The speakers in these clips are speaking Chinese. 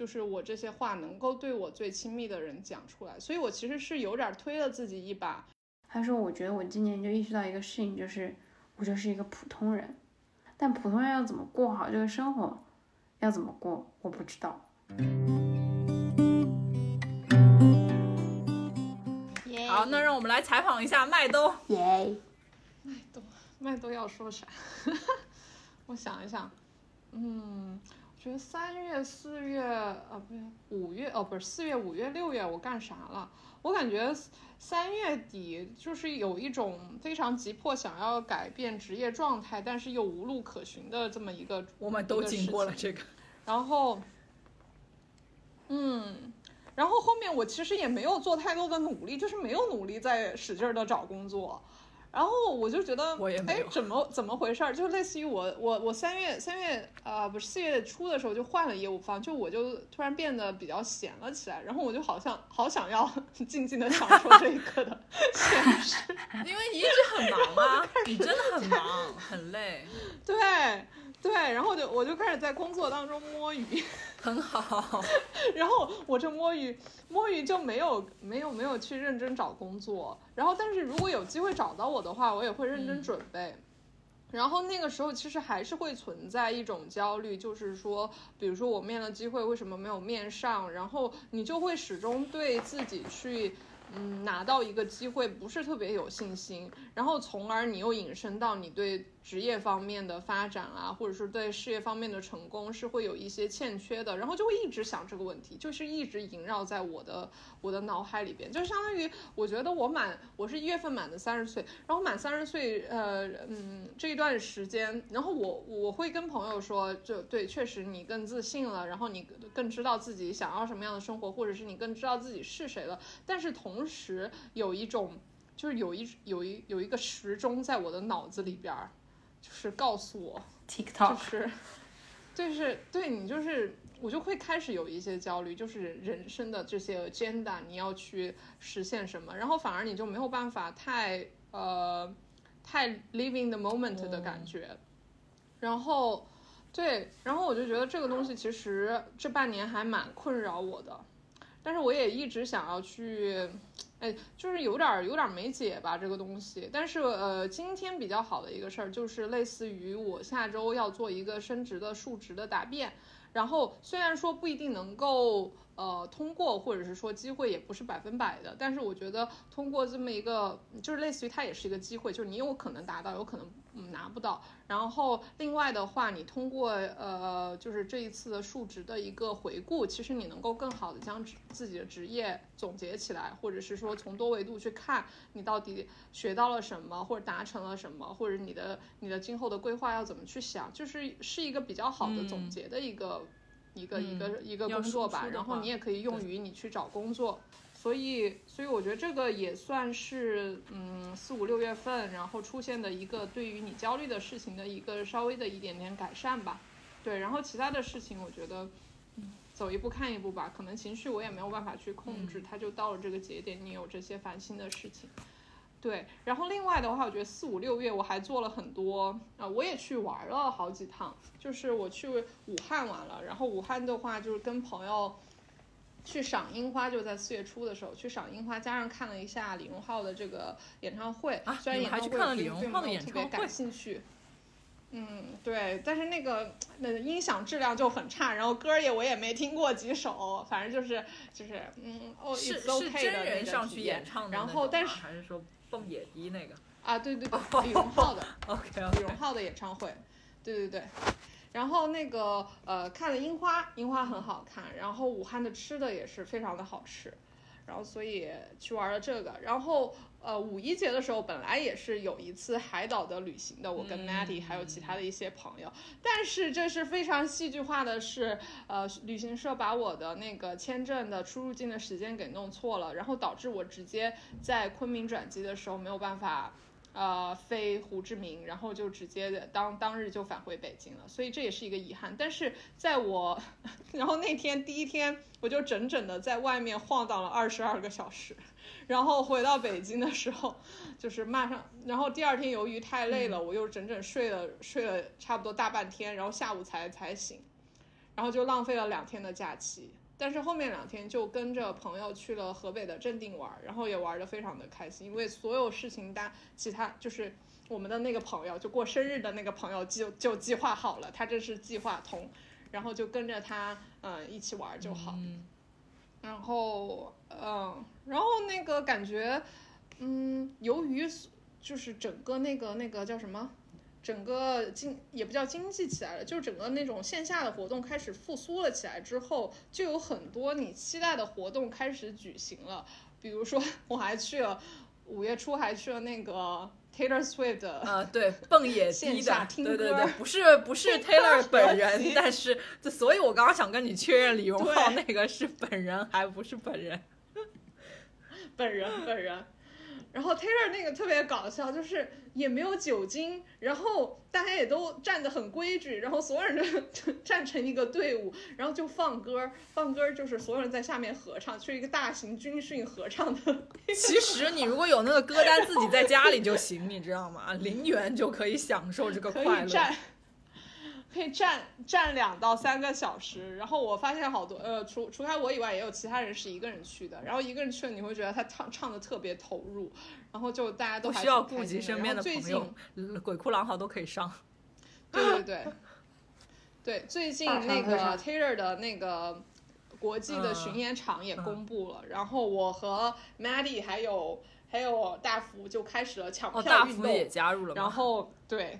就是我这些话能够对我最亲密的人讲出来，所以我其实是有点推了自己一把。他说：“我觉得我今年就意识到一个事情，就是我就是一个普通人，但普通人要怎么过好这个生活，要怎么过，我不知道。”好，那让我们来采访一下麦兜。耶，麦兜，麦兜要说啥？我想一想，嗯。觉得三月、四月，啊，不对，五月，哦，不是四月、五月、六月，我干啥了？我感觉三月底就是有一种非常急迫想要改变职业状态，但是又无路可寻的这么一个。我们都经过了这个。然后，嗯，然后后面我其实也没有做太多的努力，就是没有努力在使劲的找工作。然后我就觉得，哎，怎么怎么回事儿？就类似于我我我三月三月啊，不是四月初的时候就换了业务方，就我就突然变得比较闲了起来。然后我就好像好想要 静静的享受这一刻的 闲适，因为你一直很忙啊，你真的很忙很累。对对，然后就我就开始在工作当中摸鱼。很好，然后我这摸鱼摸鱼就没有没有没有去认真找工作，然后但是如果有机会找到我的话，我也会认真准备。然后那个时候其实还是会存在一种焦虑，就是说，比如说我面了机会为什么没有面上，然后你就会始终对自己去。嗯，拿到一个机会不是特别有信心，然后从而你又引申到你对职业方面的发展啊，或者是对事业方面的成功是会有一些欠缺的，然后就会一直想这个问题，就是一直萦绕在我的我的脑海里边，就相当于我觉得我满我是一月份满的三十岁，然后满三十岁，呃嗯这一段时间，然后我我会跟朋友说，就对，确实你更自信了，然后你更知道自己想要什么样的生活，或者是你更知道自己是谁了，但是同。时有一种，就是有一有一有一个时钟在我的脑子里边儿，就是告诉我，TikTok，就是，就是对你就是我就会开始有一些焦虑，就是人生的这些 agenda 你要去实现什么，然后反而你就没有办法太呃太 living the moment 的感觉，然后对，然后我就觉得这个东西其实这半年还蛮困扰我的。但是我也一直想要去，哎，就是有点儿有点儿没解吧这个东西。但是呃，今天比较好的一个事儿就是类似于我下周要做一个升职的数值的答辩，然后虽然说不一定能够。呃，通过或者是说机会也不是百分百的，但是我觉得通过这么一个，就是类似于它也是一个机会，就是你有可能达到，有可能拿不到。然后另外的话，你通过呃，就是这一次的述职的一个回顾，其实你能够更好的将自己的职业总结起来，或者是说从多维度去看你到底学到了什么，或者达成了什么，或者你的你的今后的规划要怎么去想，就是是一个比较好的总结的一个。一个一个一个工作吧，然后你也可以用于你去找工作，所以所以我觉得这个也算是嗯四五六月份然后出现的一个对于你焦虑的事情的一个稍微的一点点改善吧，对，然后其他的事情我觉得嗯走一步看一步吧，可能情绪我也没有办法去控制，它就到了这个节点，你有这些烦心的事情。对，然后另外的话，我觉得四五六月我还做了很多啊，我也去玩了好几趟，就是我去武汉玩了，然后武汉的话就是跟朋友去赏樱花，就在四月初的时候去赏樱花，加上看了一下李荣浩的这个演唱会啊，虽然演唱会特别感兴趣，嗯，对，但是那个那音响质量就很差，然后歌也我也没听过几首，反正就是就是嗯哦，是是真人上去演唱的，然后但是还是说。蹦野迪那个。啊，对对对，李荣浩的，OK，李荣浩的演唱会，对对对，然后那个呃看了樱花，樱花很好看，然后武汉的吃的也是非常的好吃。然后所以去玩了这个，然后呃五一节的时候本来也是有一次海岛的旅行的，我跟 Maddie 还有其他的一些朋友，但是这是非常戏剧化的是，呃旅行社把我的那个签证的出入境的时间给弄错了，然后导致我直接在昆明转机的时候没有办法。呃，飞胡志明，然后就直接的当当日就返回北京了，所以这也是一个遗憾。但是在我，然后那天第一天，我就整整的在外面晃荡了二十二个小时，然后回到北京的时候，就是马上，然后第二天由于太累了，我又整整睡了睡了差不多大半天，然后下午才才醒。然后就浪费了两天的假期。但是后面两天就跟着朋友去了河北的正定玩，然后也玩的非常的开心，因为所有事情大其他就是我们的那个朋友，就过生日的那个朋友就就计划好了，他这是计划通，然后就跟着他嗯一起玩就好。嗯然后，嗯，然后那个感觉，嗯，由于就是整个那个那个叫什么，整个经也不叫经济起来了，就是整个那种线下的活动开始复苏了起来之后，就有很多你期待的活动开始举行了。比如说，我还去了五月初还去了那个 Taylor Swift 的呃，对，蹦野迪的，线下听对对歌对，不是不是 Taylor 本人，但是，这所以我刚刚想跟你确认李荣浩那个是本人还不是本人。本人本人。然后 Taylor 那个特别搞笑，就是也没有酒精，然后大家也都站得很规矩，然后所有人就就 站成一个队伍，然后就放歌，放歌就是所有人在下面合唱，就是一个大型军训合唱的。其实你如果有那个歌单，自己在家里就行，你知道吗？零元就可以享受这个快乐。以站，可以站站两到三个小时。然后我发现好多呃，除除开我以外，也有其他人是一个人去的。然后一个人去了，你会觉得他唱唱的特别投入，然后就大家都需要顾及身边的朋友，呃鬼哭狼嚎都可以上。对对对，对，最近那个 Taylor 的那个国际的巡嗯演场也嗯公布了，然后我和 Maddie 还有还有大福就开始了抢哦，票运动，大福也加入了？然后对。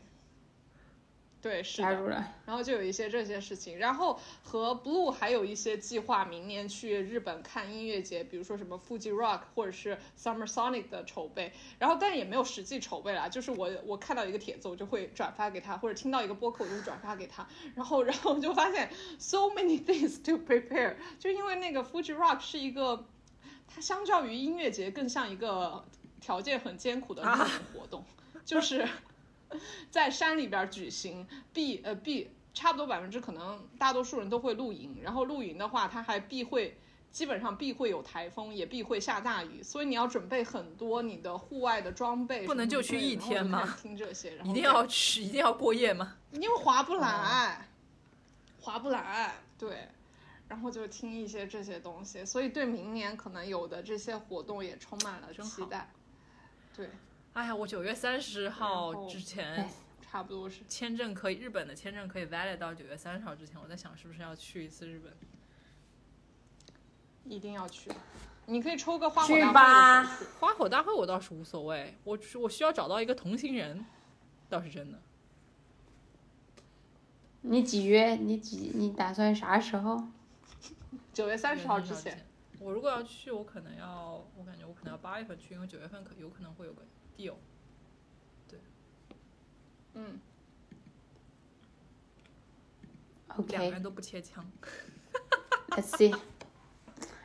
对，是的，加入了。然后就有一些这些事情，然后和 Blue 还有一些计划，明年去日本看音乐节，比如说什么 Fuji Rock 或者是 Summer Sonic 的筹备，然后但也没有实际筹备啦，就是我我看到一个帖子，我就会转发给他，或者听到一个播客，我就会转发给他，然后然后就发现 so many things to prepare，就因为那个 Fuji Rock 是一个，它相较于音乐节更像一个条件很艰苦的露营活动，就是。在山里边举行，必呃必差不多百分之可能大多数人都会露营，然后露营的话，它还必会基本上必会有台风，也必会下大雨，所以你要准备很多你的户外的装备不能就去一天吗听这些，然后一定要去，一定要过夜吗？因为划不来，划不来，对。然后就听一些这些东西，所以对明年可能有的这些活动也充满了期待。对，哎呀，我九月三十号之前哎差不多是。签证可以，日本的签证可以 valid 到九月三十号之前，我在想是不是要去一次日本。一定要去。你可以抽个花火大会花火大会我倒是无所谓，我我需要找到一个同行人，倒是真的。你几月？你几？你打算啥时候？九月三十号之前，前。我如果要去，我可能要，我感觉我可能要八月份去，因为九月份可有可能会有个 deal。嗯，OK，Let's、人都不切枪。see。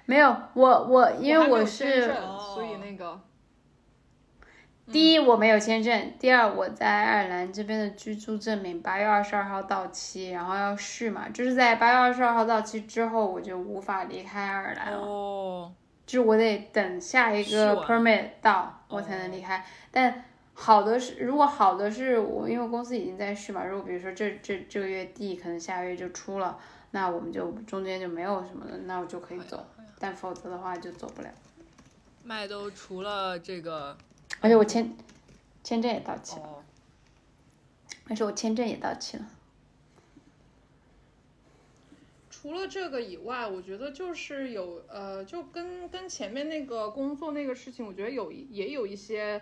没有，我我因为我是所以那个第一我没有签证，第二我在爱尔兰这边的居住证明八月二十二号到期，然后要续嘛，就是在八月二十二号到期之后，我就无法离开爱尔兰了。哦，就是我得等下一个 permit 到，我才能离开。但好的是，如果好的是我，因为公司已经在续嘛，如果比如说这这这个月底可能下个月就出了，那我们就中间就没有什么了，那我就可以走。但否则的话就走不了。麦兜除了这个而且我签签证也到期了，哦，而且我签证也到期了。除了这个以外，我觉得就是有呃，就跟跟前面那个工作那个事情，我觉得有也有一些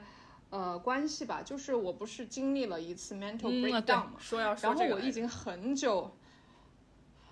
呃关系吧。就是我不是经历了一次 mental breakdown 嘛，说要说然后我已经很久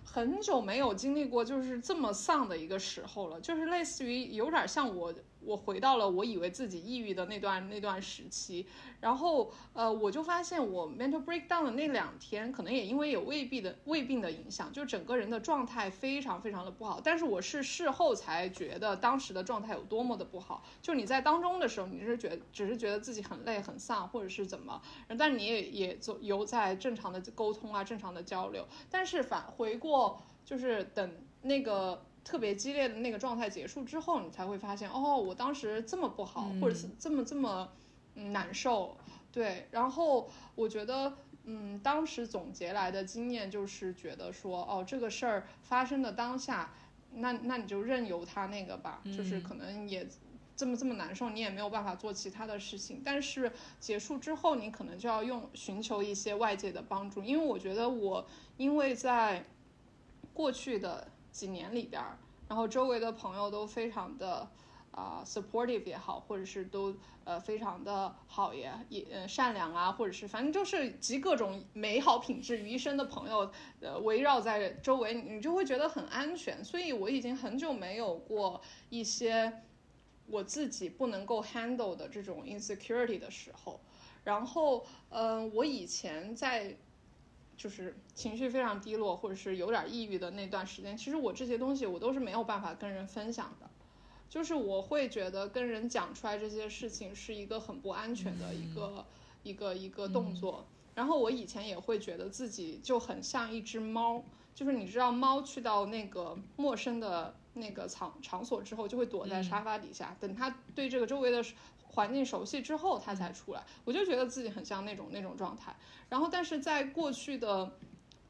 很久没有经历过就是这么丧的一个时候了，就是类似于有点像我我回到了我以为自己抑郁的那段那段时期，然后呃我就发现我 mental breakdown 的那两天，可能也因为有胃病的胃病的影响，就整个人的状态非常非常的不好。但是我是事后才觉得当时的状态有多么的不好，就你在当中的时候，你是觉只是觉得自己很累很丧，或者是怎么，但你也也走有在正常的沟通啊，正常的交流，但是返回过就是等那个特别激烈的那个状态结束之后，你才会发现，哦，我当时这么不好，或者是这么这么嗯难受，对，然后我觉得嗯，当时总结来的经验就是觉得说，哦，这个事儿发生的当下，那那你就任由它那个吧，就是可能也这么这么难受，你也没有办法做其他的事情。但是结束之后，你可能就要用寻求一些外界的帮助，因为我觉得我因为在过去的几年里边，然后周围的朋友都非常的。啊，supportive 也好，或者是都呃非常的好也也呃善良啊，或者是反正就是集各种美好品质于一身的朋友，呃围绕在周围，你就会觉得很安全。所以我已经很久没有过一些我自己不能够 handle 的这种 insecurity 的时候。然后，嗯，我以前在就是情绪非常低落，或者是有点抑郁的那段时间，其实我这些东西我都是没有办法跟人分享的。就是我会觉得跟人讲出来这些事情是一个很不安全的一个一个一个动作。然后我以前也会觉得自己就很像一只猫，就是你知道猫去到那个陌生的那个场场所之后，就会躲在沙发底下，等它对这个周围的环境熟悉之后，他才出来。我就觉得自己很像那种那种状态。然后但是在过去的。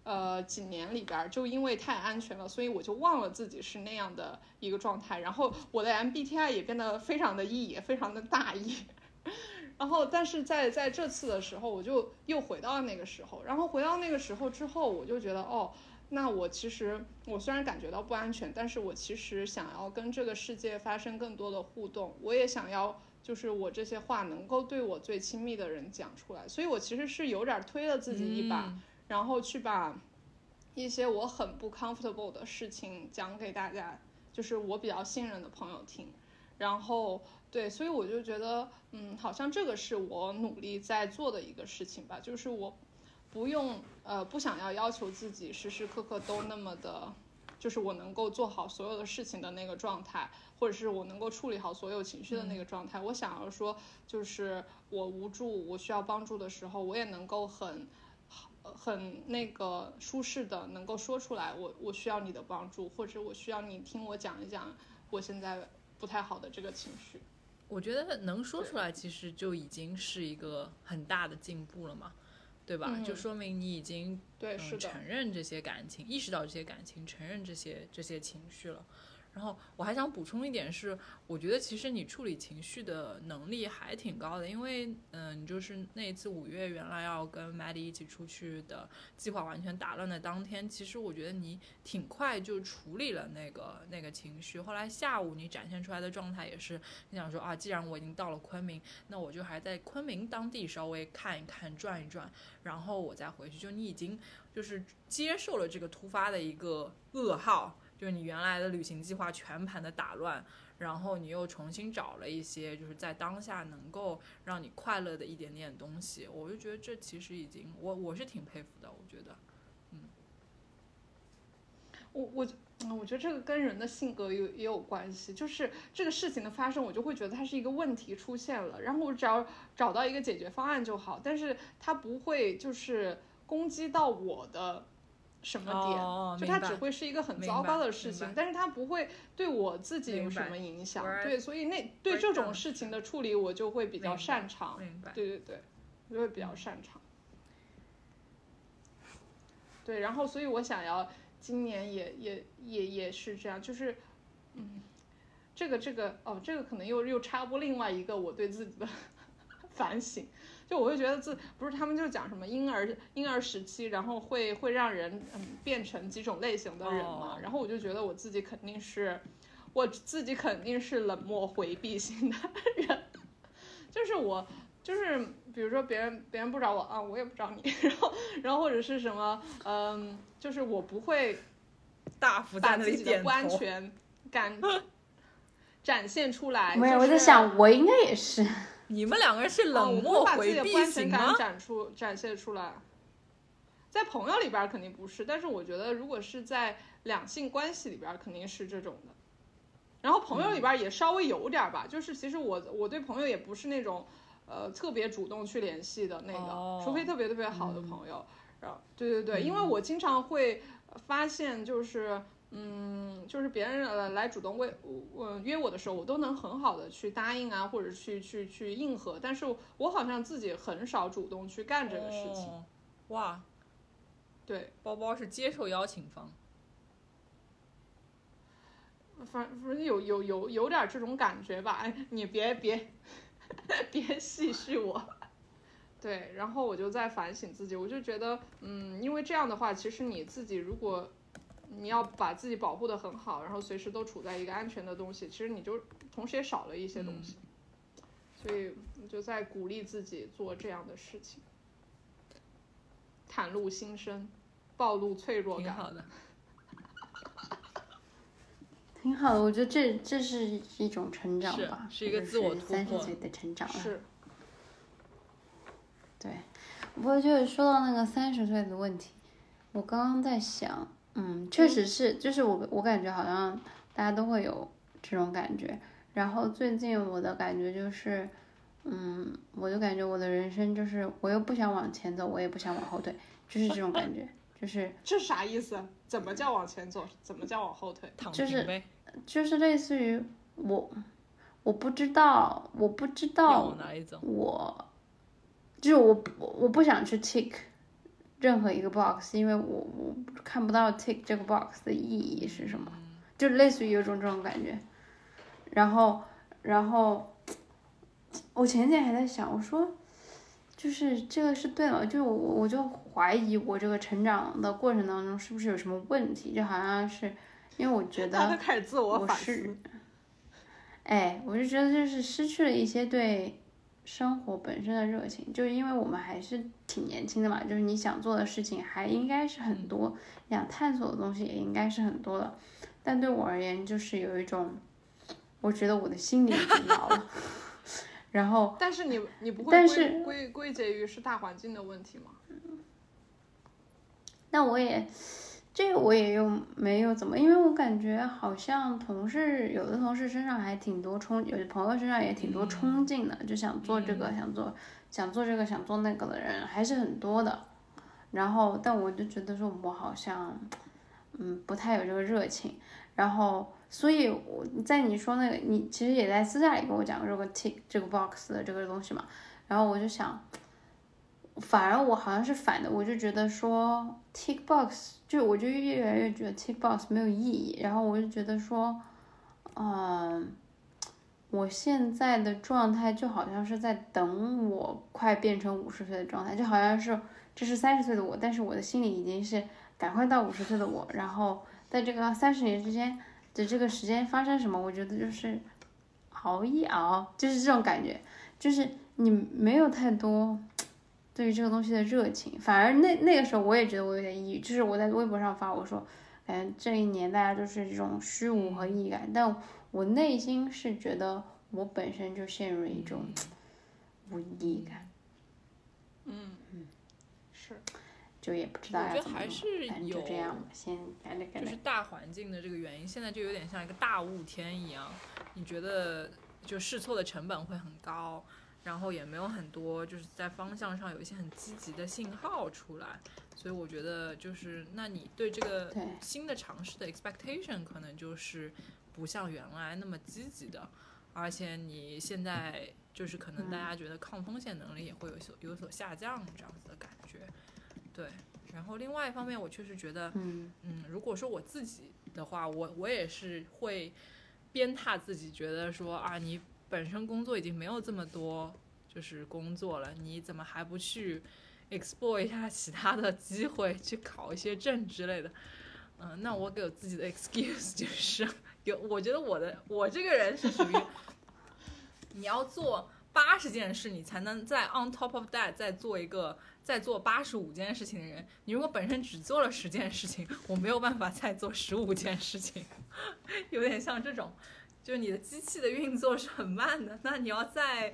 呃，几年里边就因为太安全了，所以我就忘了自己是那样的一个状态。然后我的 MBTI 也变得非常的 E，非常的大 E。然后，但是在在这次的时候，我就又回到了那个时候。然后回到那个时候之后，我就觉得，哦，那我其实我虽然感觉到不安全，但是我其实想要跟这个世界发生更多的互动。我也想要，就是我这些话能够对我最亲密的人讲出来。所以我其实是有点推了自己一把。然后去把一些我很不 comfortable 的事情讲给大家，就是我比较信任的朋友听。然后对，所以我就觉得，嗯，好像这个是我努力在做的一个事情吧，就是我不用呃不想要要求自己时时刻刻都那么的，就是我能够做好所有的事情的那个状态，或者是我能够处理好所有情绪的那个状态。我想要说，就是我无助，我需要帮助的时候，我也能够很。很那个舒适的，能够说出来，我我需要你的帮助，或者我需要你听我讲一讲我现在不太好的这个情绪。我觉得能说出来，其实就已经是一个很大的进步了嘛，对吧？就说明你已经对是承认这些感情，意识到这些感情，承认这些这些情绪了。然后我还想补充一点是，我觉得其实你处理情绪的能力还挺高的，因为嗯，你就是那一次五月原来要跟 Maddie 一起出去的计划完全打乱的当天，其实我觉得你挺快就处理了那个那个情绪。后来下午你展现出来的状态也是，你想说啊，既然我已经到了昆明，那我就还在昆明当地稍微看一看、转一转，然后我再回去。就你已经就是接受了这个突发的一个噩耗。就是你原来的旅行计划全盘的打乱，然后你又重新找了一些就是在当下能够让你快乐的一点点东西，我就觉得这其实已经我我是挺佩服的，我觉得，嗯，我我嗯，我觉得这个跟人的性格有也有关系，就是这个事情的发生，我就会觉得它是一个问题出现了，然后我只要找到一个解决方案就好，但是它不会就是攻击到我的。什么点？就它只会是一个很糟糕的事情，但是它不会对我自己有什么影响。对，所以那对这种事情的处理，我就会比较擅长。对对对，我就会比较擅长。对，然后所以我想要今年也也也也是这样，就是嗯，这个这个哦，这个可能又又插播另外一个我对自己的 反省。就我会觉得自不是他们就讲什么婴儿婴儿时期，然后会会让人嗯变成几种类型的人嘛，然后我就觉得我自己肯定是，我自己肯定是冷漠回避型的人，就是我就是比如说别人别人不找我啊，我也不找你，然后然后或者是什么嗯，就是我不会大幅把自己的不安全感展现出来。没有，我在想我应该也是。你们两个人是冷漠回避型吗？展出展现出来，在朋友里边肯定不是，但是我觉得如果是在两性关系里边肯定是这种的。然后朋友里边也稍微有点吧，就是其实我我对朋友也不是那种呃特别主动去联系的那个，除非特别特别好的朋友。然后对对对，因为我经常会发现就是。嗯，就是别人来主动为我约我的时候，我都能很好的去答应啊，或者去去去应和。但是我好像自己很少主动去干这个事情。哇，对，包包是接受邀请方。反反正有有有有点这种感觉吧，哎，你别别 别戏谑我。对，然后我就在反省自己，我就觉得，嗯，因为这样的话，其实你自己如果你要把自己保护的很好，然后随时都处在一个安全的东西，其实你就同时也少了一些东西。所以我就在鼓励自己做这样的事情，袒露心声，暴露脆弱感。挺好的。挺好的，我觉得这这是一种成长吧，是一个自我突破三十岁的成长了。是，对，不过就是说到那个三十岁的问题，我刚刚在想，嗯，确实是，就是我我感觉好像大家都会有这种感觉。然后最近我的感觉就是，嗯，我就感觉我的人生就是，我又不想往前走，我也不想往后退，就是这种感觉，就是 这啥意思？怎么叫往前走？怎么叫往后退？就是呗，就是类似于我，我不知道，我不知道？我就是我我我不想去 tick 任何一个 box，因为我我看不到 tick 这个 box 的意义是什么，就类似于有种这种感觉。然后然后我前几天还在想，我说就是这个是对了，就我我我就怀疑我这个成长的过程当中是不是有什么问题，就好像是因为我觉得他都开始自我是思。哎，我就觉得就是失去了一些对生活本身的热情，就是因为我们还是挺年轻的嘛，就是你想做的事情还应该是很多，你想探索的东西也应该是很多的，但对我而言就是有一种，我觉得我的心里已经老了，然后但是你你不会归但是归归结于是大环境的问题吗？那我也，这个我也又没有怎么，因为我感觉好像同事有的同事身上还挺多冲，有的朋友身上也挺多冲劲的，就想做这个，想做想做这个，想做那个的人还是很多的。然后，但我就觉得说，我好像，嗯，不太有这个热情。然后，所以我在你说那个，你其实也在私下里跟我讲这个 tick 这个 box 的这个东西嘛。然后我就想，反而我好像是反的，我就觉得说 tick box，就我就越来越觉得 tick box 没有意义。然后我就觉得说，嗯，我现在的状态就好像是在等我快变成五十岁的状态，就好像是这是三十岁的我，但是我的心里已经是赶快到五十岁的我。然后在这个三十年之间的这个时间发生什么，我觉得就是熬一熬，就是这种感觉，就是你没有太多对于这个东西的热情，反而那那个时候我也觉得我有点抑郁，就是我在微博上发我说，感觉这一年大家都是这种虚无和抑郁感，但我内心是觉得我本身就陷入了一种无意义感，嗯。嗯，是。就也不知道我觉得还是反正就有这样吧，先干着干着就是。大环境的这个原因，现在就有点像一个大雾天一样，你觉得就试错的成本会很高，然后也没有很多就是在方向上有一些很积极的信号出来，所以我觉得就是那你对这个新的尝试的 expectation 可能就是不像原来那么积极的，而且你现在就是可能大家觉得抗风险能力也会有所有所下降这样子的感觉，对。然后另外一方面，我确实觉得，嗯嗯，如果说我自己的话，我我也是会鞭挞自己，觉得说啊，你本身工作已经没有这么多就是工作了，你怎么还不去 explore 一下其他的机会，去考一些证之类的？嗯，那我给我自己的 excuse 就是有，我觉得我的我这个人是属于你要做八十件事，你才能在 on top of that 再做一个再做八十五件事情的人。你如果本身只做了十件事情，我没有办法再做十五件事情，有点像这种，就是你的机器的运作是很慢的，那你要再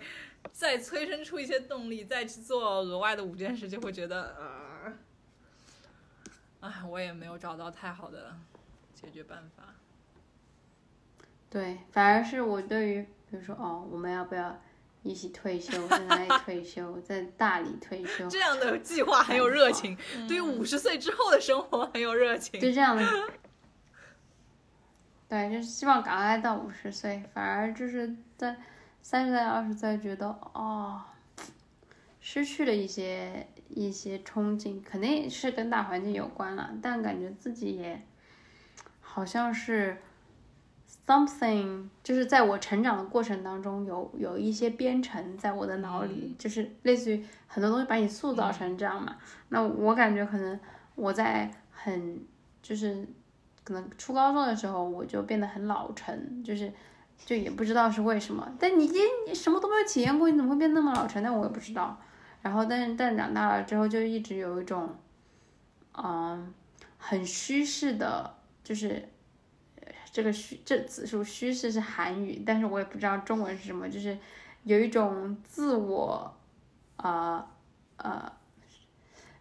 再催生出一些动力，再去做额外的五件事，就会觉得呃，哎，我也没有找到太好的解决办法。对，反而是我对于比如说哦，我们要不要一起退休，在哪里退休，在大理退休，这样的计划很有热情，对于五十岁之后的生活很有热情。就这样 的。对，就是希望赶快到五十岁，反而就是在三十岁、二十岁觉得哦，失去了一些一些憧憬，肯定是跟大环境有关了，但感觉自己也好像是 something，就是在我成长的过程当中有有一些编程在我的脑里，就是类似于很多东西把你塑造成这样嘛。那我感觉可能我在很就是可能初高中的时候我就变得很老成，就是就也不知道是为什么。但你你什么都没有体验过，你怎么会变那么老成？但我也不知道。然后，但是但长大了之后，就一直有一种，嗯，很虚式的，就是这个虚这字数虚式是韩语，但是我也不知道中文是什么，就是有一种自我，呃呃，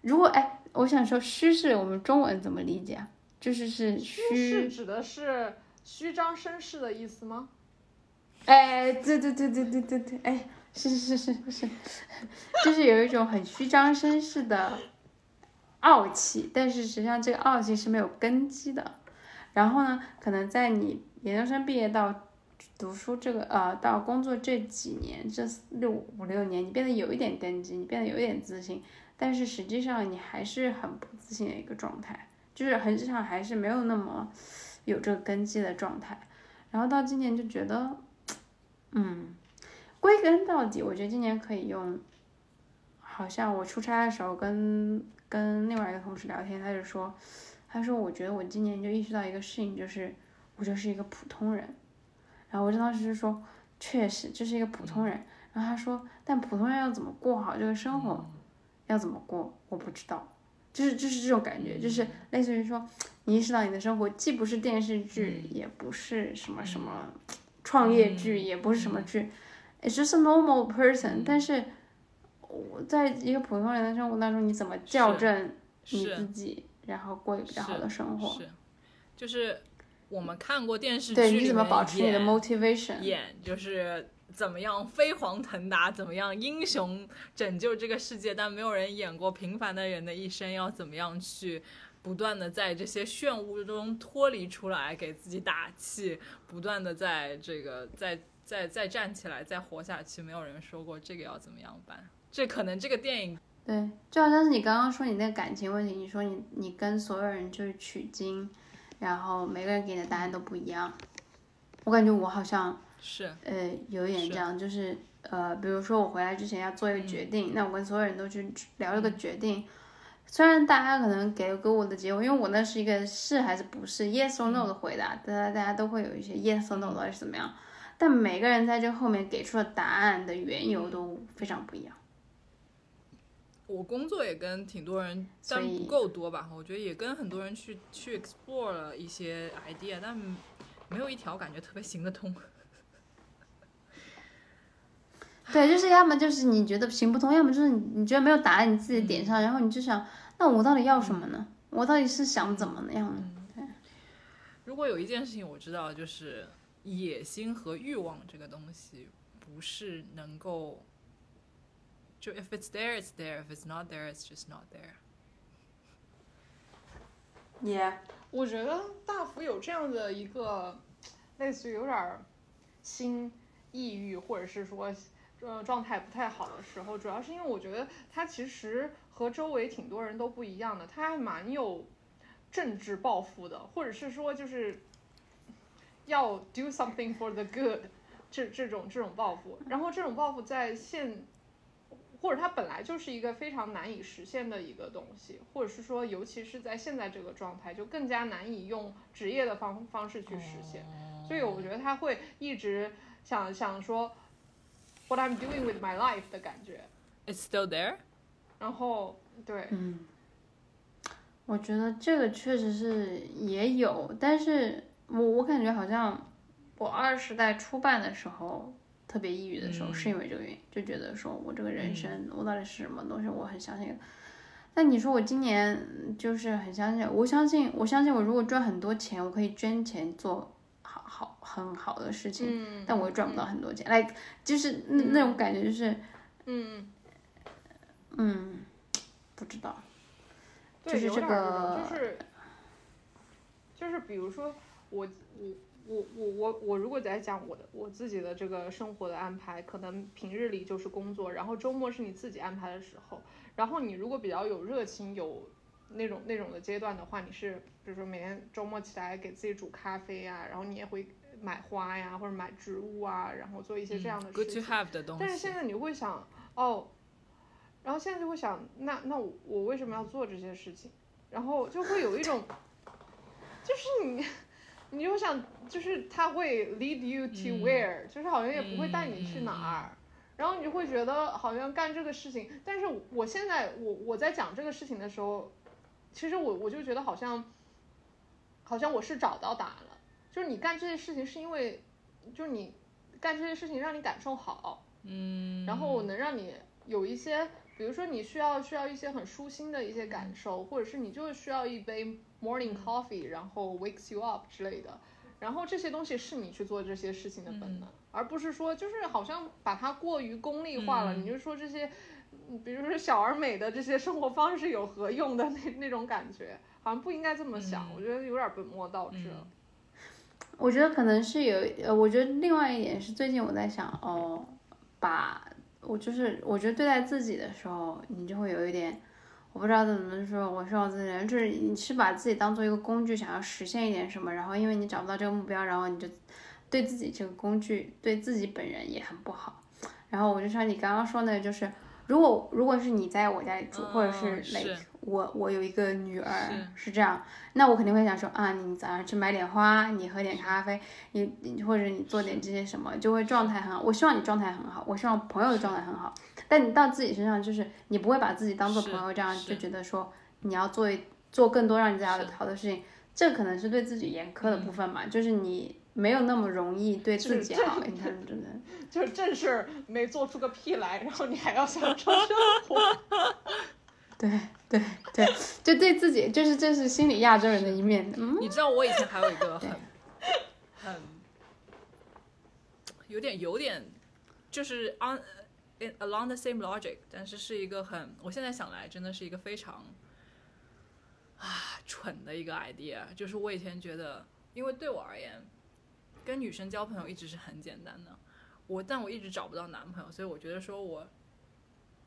如果哎，我想说虚式，我们中文怎么理解啊？就是是虚虚是指的是虚张声势的意思吗？哎，对对对对对对对，哎，是是是是是，就是有一种很虚张声势的傲气，但是实际上这个傲气是没有根基的。然后呢，可能在你研究生毕业到读书这个呃到工作这几年，这六五六年，你变得有一点根基，你变得有一点自信，但是实际上你还是很不自信的一个状态，就是实际上还是没有那么有这个根基的状态。然后到今年就觉得。嗯，归根到底，我觉得今年可以用。好像我出差的时候跟跟另外一个同事聊天，他就说，他说我觉得我今年就意识到一个事情，就是我就是一个普通人。然后我就当时就说，确实这是一个普通人。然后他说，但普通人要怎么过好这个生活，要怎么过，我不知道。就是就是这种感觉，就是类似于说，你意识到你的生活既不是电视剧，也不是什么什么。创业剧也不是什么剧，it's just a normal person。但是我在一个普通人的生活当中，你怎么校正你自己，然后过一比较好的生活？是，就是我们看过电视剧，对，你怎么保持你的 motivation？演就是怎么样飞黄腾达，怎么样英雄拯救这个世界，但没有人演过平凡的人的一生要怎么样去。不断的在这些漩涡中脱离出来，给自己打气，不断的在这个再再再站起来，再活下去。没有人说过这个要怎么样办，这可能这个电影对，就好像是你刚刚说你那个感情问题，你说你你跟所有人就是取经，然后每个人给你的答案都不一样。我感觉我好像是呃有一点这样，就是呃比如说我回来之前要做一个决定，那我跟所有人都去聊这个决定。虽然大家可能给给我的结果，因为我那是一个是还是不是 yes or no 的回答，大家大家都会有一些 yes or no 到底是怎么样，但每个人在这后面给出的答案的缘由都非常不一样。我工作也跟挺多人，但不够多吧？我觉得也跟很多人去去 explore 了一些 idea，但没有一条感觉特别行得通。对，就是要么就是你觉得行不通，要么就是你你觉得没有答案，你自己点上，然后你就想，那我到底要什么呢？我到底是想怎么样？对。如果有一件事情我知道，就是野心和欲望这个东西不是能够，就 if it's there it's there，if it's not there it's just not there。Yeah，我觉得大福有这样的一个类似于有点心抑郁，或者是说。呃，状态不太好的时候，主要是因为我觉得他其实和周围挺多人都不一样的，他还蛮有政治抱负的，或者是说就是要 do something for the good 这这种这种抱负。然后这种抱负在现，或者他本来就是一个非常难以实现的一个东西，或者是说尤其是在现在这个状态，就更加难以用职业的方方式去实现。所以我觉得他会一直想想说。What I'm doing with my life 的感觉，It's still there。然后，对，嗯，我觉得这个确实是也有，但是我我感觉好像我二十代初半的时候特别抑郁的时候，是因为这个原因，就觉得说我这个人生我到底是什么东西，我很相信。但你说我今年就是很相信，我相信，我相信我如果赚很多钱，我可以捐钱做。好很好的事情，但我又赚不到很多钱，来就是那那种感觉就是，嗯嗯，不知道，就是这个，就是就是比如说我我我我我我如果在讲我的我自己的这个生活的安排，可能平日里就是工作，然后周末是你自己安排的时候。然后你如果比较有热情，有那种那种的阶段的话，你是比如说每天周末起来给自己煮咖啡呀，然后你也会买花呀或者买植物啊，然后做一些这样的事，good to 情。have 的东西。但是现在你会想，哦，然后现在就会想，那那我我为什么要做这些事情？然后就会有一种，就是你，你就想，就是他会 lead you to 嗯 where，、就是好像也不会带你去哪儿。然后你就会觉得好像干这个事情，但是我现在我我在讲这个事情的时候，其实我我就觉得好像，好像我是找到答案了，就是你干这些事情是因为，就是你干这些事情让你感受好，嗯，然后我能让你有一些，比如说你需要需要一些很舒心的一些感受，或者是你就是需要一杯 morning coffee，、然后 wakes you up 之类的，然后这些东西是你去做这些事情的本能，而不是说就是好像把它过于功利化了，嗯。你就说这些，嗯比如说小而美的这些生活方式有何用的那那种感觉，好像不应该这么想，嗯我觉得有点本末倒置了。我觉得可能是有，呃，我觉得另外一点是最近我在想，哦，把我就是我觉得对待自己的时候，你就会有一点，我不知道怎么说，我说我自己，就是你是把自己当做一个工具，想要实现一点什么，然后因为你找不到这个目标，然后你就对自己这个工具，对自己本人也很不好。然后我就像你刚刚说的，就是如果如果是你在我家里住，或者是嗯是。like 我我有一个女儿是。是这样，那我肯定会想说啊，你早上去买点花，你喝点咖啡，你你或者你做点这些什么，就会状态很好。我希望你状态很好，我希望朋友的状态很好。但你到自己身上，就是你不会把自己当做朋友这样，就觉得说你要做一做更多让你自己好的是好的事情，这可能是对自己严苛的部分嘛，就是你没有那么容易对自己好。你 看，真的。就是正事儿没做出个屁来，然后你还要享受生活。对对对，就对自己，就是这是心理亚洲人的一面。嗯，你知道我以前还有一个很很有点有点就是 on in along the same logic，但是是一个很我现在想来真的是一个非常啊蠢的一个 idea，就是我以前觉得，因为对我而言，跟女生交朋友一直是很简单的，我但我一直找不到男朋友，所以我觉得说我。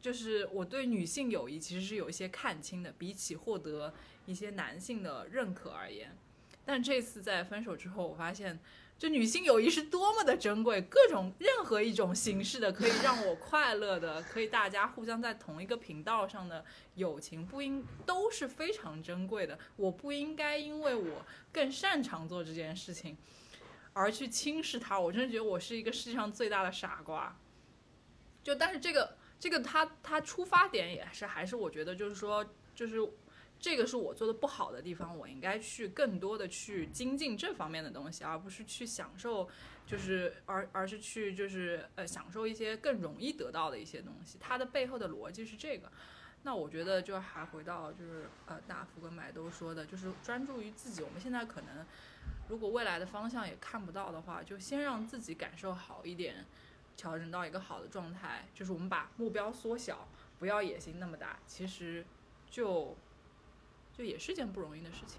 就是我对女性友谊其实是有一些看清的，比起获得一些男性的认可而言，但这次在分手之后，我发现，这女性友谊是多么的珍贵，各种任何一种形式的可以让我快乐的，可以大家互相在同一个频道上的友情，不应都是非常珍贵的。我不应该因为我更擅长做这件事情，而去轻视他。我真的觉得我是一个世界上最大的傻瓜。就但是这个这个他他出发点也是还是我觉得就是说就是这个是我做的不好的地方，我应该去更多的去精进这方面的东西，而不是去享受，就是而而是去就是呃享受一些更容易得到的一些东西。它的背后的逻辑是这个。那我觉得就还回到就是呃大福跟买都说的，就是专注于自己。我们现在可能如果未来的方向也看不到的话，就先让自己感受好一点。调整到一个好的状态，就是我们把目标缩小，不要野心那么大，其实就就也是件不容易的事情。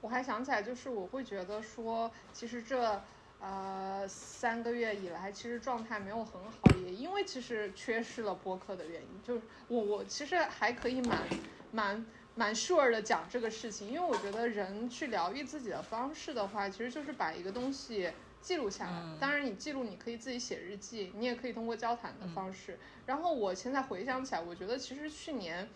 我还想起来，就是我会觉得说，其实这呃三个月以来，其实状态没有很好，也因为其实缺失了播客的原因。就是我我其实还可以蛮蛮蛮 sure 的讲这个事情，因为我觉得人去疗愈自己的方式的话，其实就是把一个东西。记录下来，嗯当然你记录你可以自己写日记，你也可以通过交谈的方式。然后我现在回想起来，我觉得其实去年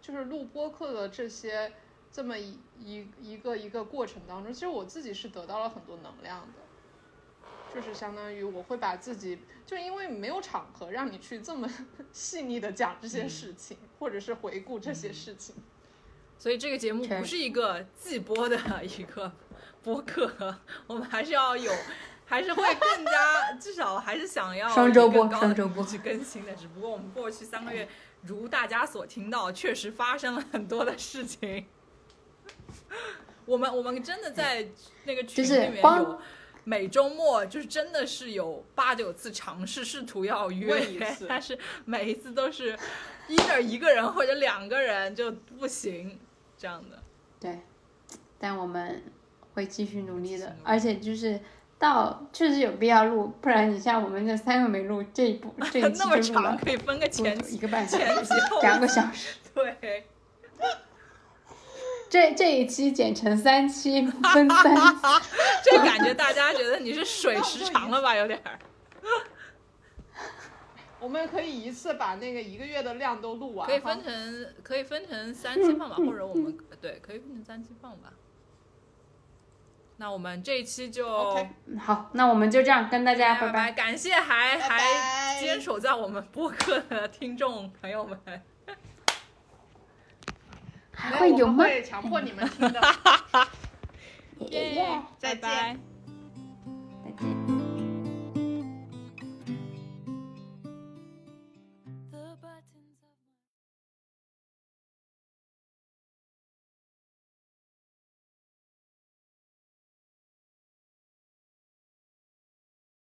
就是录播客的这些这么一一一个一个过程当中，其实我自己是得到了很多能量的，就是相当于我会把自己，就因为没有场合让你去这么 细腻的讲这些事情，或者是回顾这些事情。所以这个节目不是一个季播的一个播客，我们还是要有，还是会更加，至少还是想要双周播更高双周播的去更新的。只不过我们过去三个月，如大家所听到，确实发生了很多的事情。我们我们真的在那个群里面有。每周末就是真的是有八九次尝试试图要约一次但是每一次都是一人一个人或者两个人就不行这样的。对，但我们会继续努力的而且就是到确实有必要录，不然你像我们这三个没录，这一部 这一期那么长，就录了可以分个前一个半小时，后两个小时。对。这这一期剪成三期，分三期。这感觉大家觉得你是水时长了吧？有点儿。我们可以一次把那个一个月的量都录完，可以分成可以分成三期放吧，或者我们对可以分成三期放吧。那我们这一期就 OK 好，那我们就这样跟大家拜拜拜。感谢还拜还坚守在我们播客的听众朋友们。还会有吗？会强迫你们听的。耶耶再拜再见。